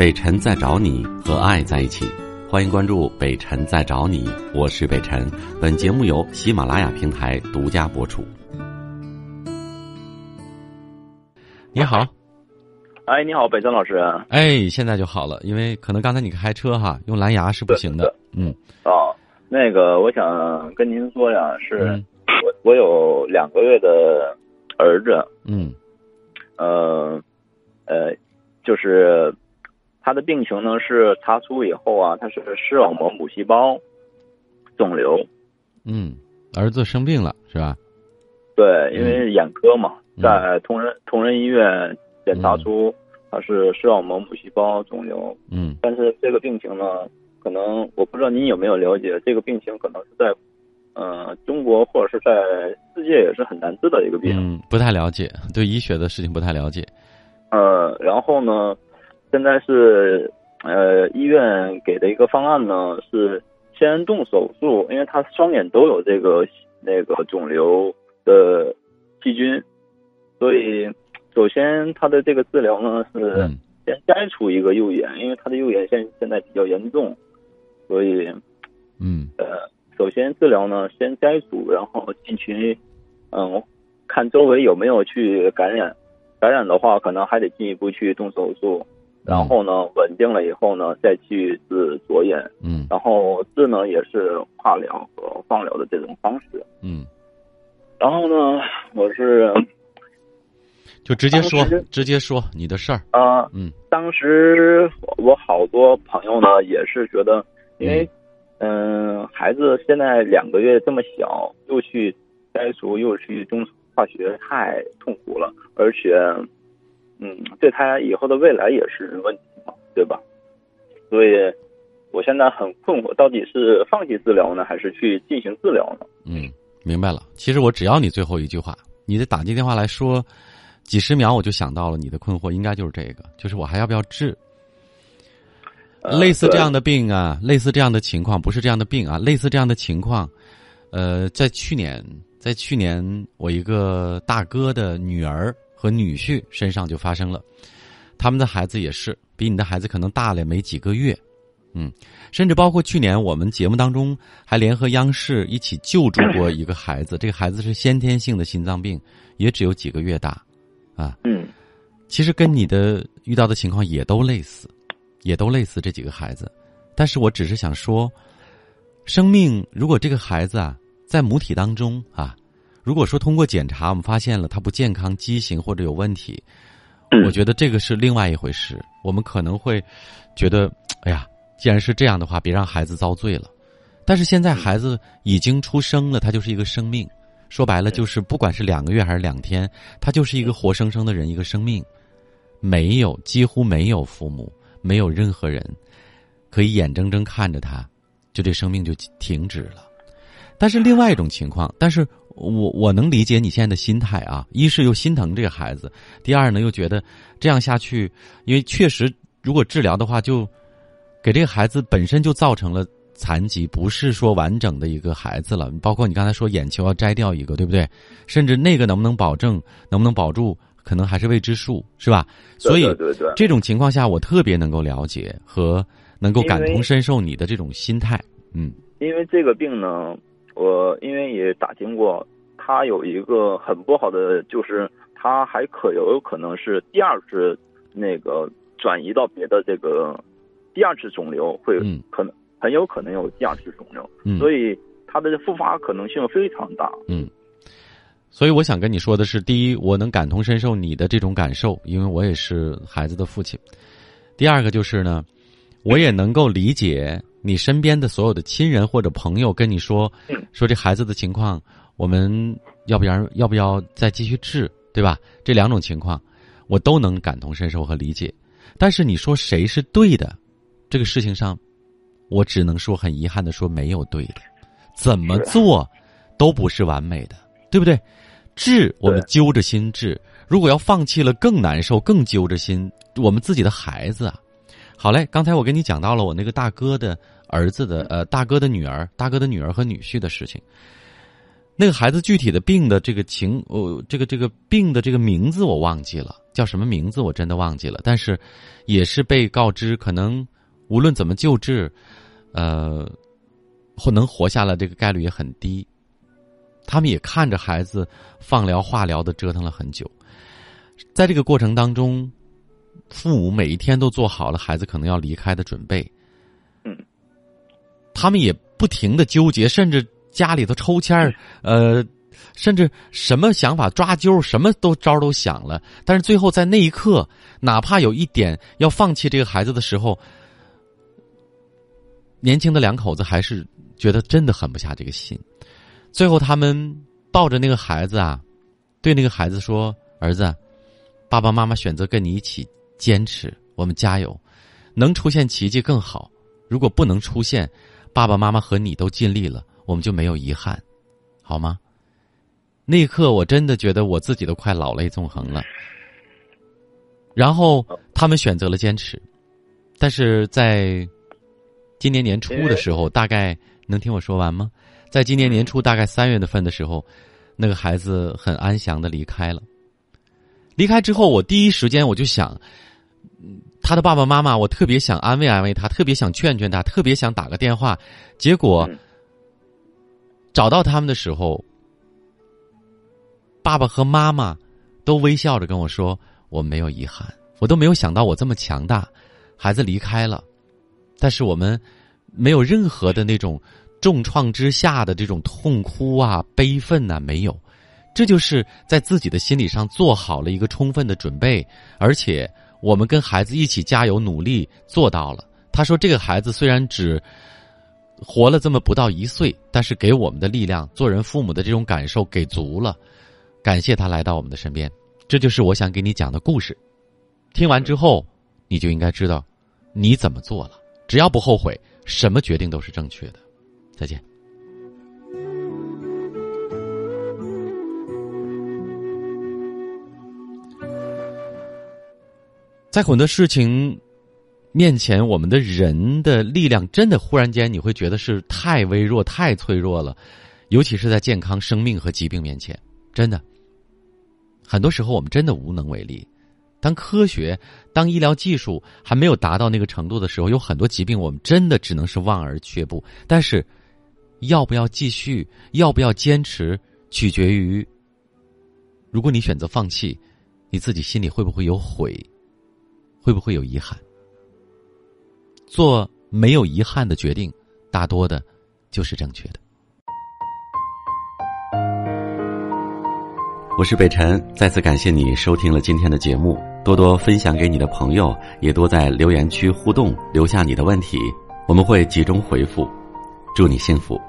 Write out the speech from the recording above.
北辰在找你和爱在一起，欢迎关注北辰在找你，我是北辰。本节目由喜马拉雅平台独家播出。你好，哎，你好，北辰老师。哎，现在就好了，因为可能刚才你开车哈，用蓝牙是不行的。嗯，哦，那个，我想跟您说呀，是我我有两个月的儿子。嗯，呃，呃，就是他的病情呢是查出以后啊，他是视网膜母细胞肿瘤。嗯，儿子生病了是吧？对，因为眼科嘛。在同仁同仁医院检查出他是视网膜母细胞肿瘤，嗯，但是这个病情呢，可能我不知道您有没有了解，这个病情可能是在，呃，中国或者是在世界也是很难治的一个病，嗯，不太了解，对医学的事情不太了解，呃，然后呢，现在是呃医院给的一个方案呢是先动手术，因为他双眼都有这个那个肿瘤的细菌。所以，首先他的这个治疗呢是先摘除一个右眼，因为他的右眼现现在比较严重，所以，嗯，呃，首先治疗呢先摘除，然后进去，嗯，看周围有没有去感染，感染的话可能还得进一步去动手术，然后呢稳定了以后呢再去治左眼，嗯，然后治呢也是化疗和放疗的这种方式，嗯，然后呢我是。就直接说，直接说你的事儿。啊。嗯，当时我好多朋友呢也是觉得，因为嗯，孩子现在两个月这么小，又去摘除又去中化学，太痛苦了，而且嗯，对他以后的未来也是问题嘛，对吧？所以我现在很困惑，到底是放弃治疗呢，还是去进行治疗呢？嗯，明白了。其实我只要你最后一句话，你的打进电话来说。几十秒我就想到了你的困惑，应该就是这个，就是我还要不要治？类似这样的病啊，类似这样的情况，不是这样的病啊，类似这样的情况，呃，在去年，在去年，我一个大哥的女儿和女婿身上就发生了，他们的孩子也是比你的孩子可能大了没几个月，嗯，甚至包括去年我们节目当中还联合央视一起救助过一个孩子，这个孩子是先天性的心脏病，也只有几个月大。啊，嗯，其实跟你的遇到的情况也都类似，也都类似这几个孩子，但是我只是想说，生命如果这个孩子啊在母体当中啊，如果说通过检查我们发现了他不健康、畸形或者有问题，我觉得这个是另外一回事。我们可能会觉得，哎呀，既然是这样的话，别让孩子遭罪了。但是现在孩子已经出生了，他就是一个生命。说白了，就是不管是两个月还是两天，他就是一个活生生的人，一个生命，没有几乎没有父母，没有任何人可以眼睁睁看着他，就这生命就停止了。但是另外一种情况，但是我我能理解你现在的心态啊，一是又心疼这个孩子，第二呢又觉得这样下去，因为确实如果治疗的话，就给这个孩子本身就造成了。残疾不是说完整的一个孩子了，包括你刚才说眼球要摘掉一个，对不对？甚至那个能不能保证，能不能保住，可能还是未知数，是吧？所以这种情况下，我特别能够了解和能够感同身受你的这种心态。嗯，因为这个病呢，我因为也打听过，他有一个很不好的，就是他还可有可能是第二次那个转移到别的这个第二次肿瘤会可能。很有可能有第二次肿瘤，所以他的复发可能性非常大。嗯，所以我想跟你说的是，第一，我能感同身受你的这种感受，因为我也是孩子的父亲。第二个就是呢，我也能够理解你身边的所有的亲人或者朋友跟你说，说这孩子的情况，我们要不然要不要再继续治，对吧？这两种情况，我都能感同身受和理解。但是你说谁是对的，这个事情上。我只能说很遗憾的说，没有对的，怎么做都不是完美的，对不对？治我们揪着心治，如果要放弃了更难受，更揪着心。我们自己的孩子啊，好嘞。刚才我跟你讲到了我那个大哥的儿子的呃大哥的女儿，大哥的女儿和女婿的事情。那个孩子具体的病的这个情，呃，这个这个病的这个名字我忘记了，叫什么名字我真的忘记了。但是，也是被告知可能无论怎么救治，呃，或能活下来这个概率也很低。他们也看着孩子放疗、化疗的折腾了很久，在这个过程当中，父母每一天都做好了孩子可能要离开的准备。嗯，他们也不停的纠结，甚至。家里头抽签儿，呃，甚至什么想法抓阄，什么都招都想了。但是最后在那一刻，哪怕有一点要放弃这个孩子的时候，年轻的两口子还是觉得真的狠不下这个心。最后，他们抱着那个孩子啊，对那个孩子说：“儿子，爸爸妈妈选择跟你一起坚持，我们加油。能出现奇迹更好，如果不能出现，爸爸妈妈和你都尽力了。”我们就没有遗憾，好吗？那一刻，我真的觉得我自己都快老泪纵横了。然后他们选择了坚持，但是在今年年初的时候，大概能听我说完吗？在今年年初，大概三月份的时候，那个孩子很安详的离开了。离开之后，我第一时间我就想，他的爸爸妈妈，我特别想安慰安慰他，特别想劝劝他，特别想打个电话，结果。找到他们的时候，爸爸和妈妈都微笑着跟我说：“我没有遗憾。”我都没有想到我这么强大。孩子离开了，但是我们没有任何的那种重创之下的这种痛哭啊、悲愤呐，没有。这就是在自己的心理上做好了一个充分的准备，而且我们跟孩子一起加油努力做到了。他说：“这个孩子虽然只……”活了这么不到一岁，但是给我们的力量，做人父母的这种感受给足了，感谢他来到我们的身边，这就是我想给你讲的故事。听完之后，你就应该知道你怎么做了。只要不后悔，什么决定都是正确的。再见。在很多事情。面前，我们的人的力量真的忽然间，你会觉得是太微弱、太脆弱了，尤其是在健康、生命和疾病面前，真的，很多时候我们真的无能为力。当科学、当医疗技术还没有达到那个程度的时候，有很多疾病我们真的只能是望而却步。但是，要不要继续，要不要坚持，取决于，如果你选择放弃，你自己心里会不会有悔，会不会有遗憾？做没有遗憾的决定，大多的，就是正确的。我是北辰，再次感谢你收听了今天的节目，多多分享给你的朋友，也多在留言区互动，留下你的问题，我们会集中回复。祝你幸福。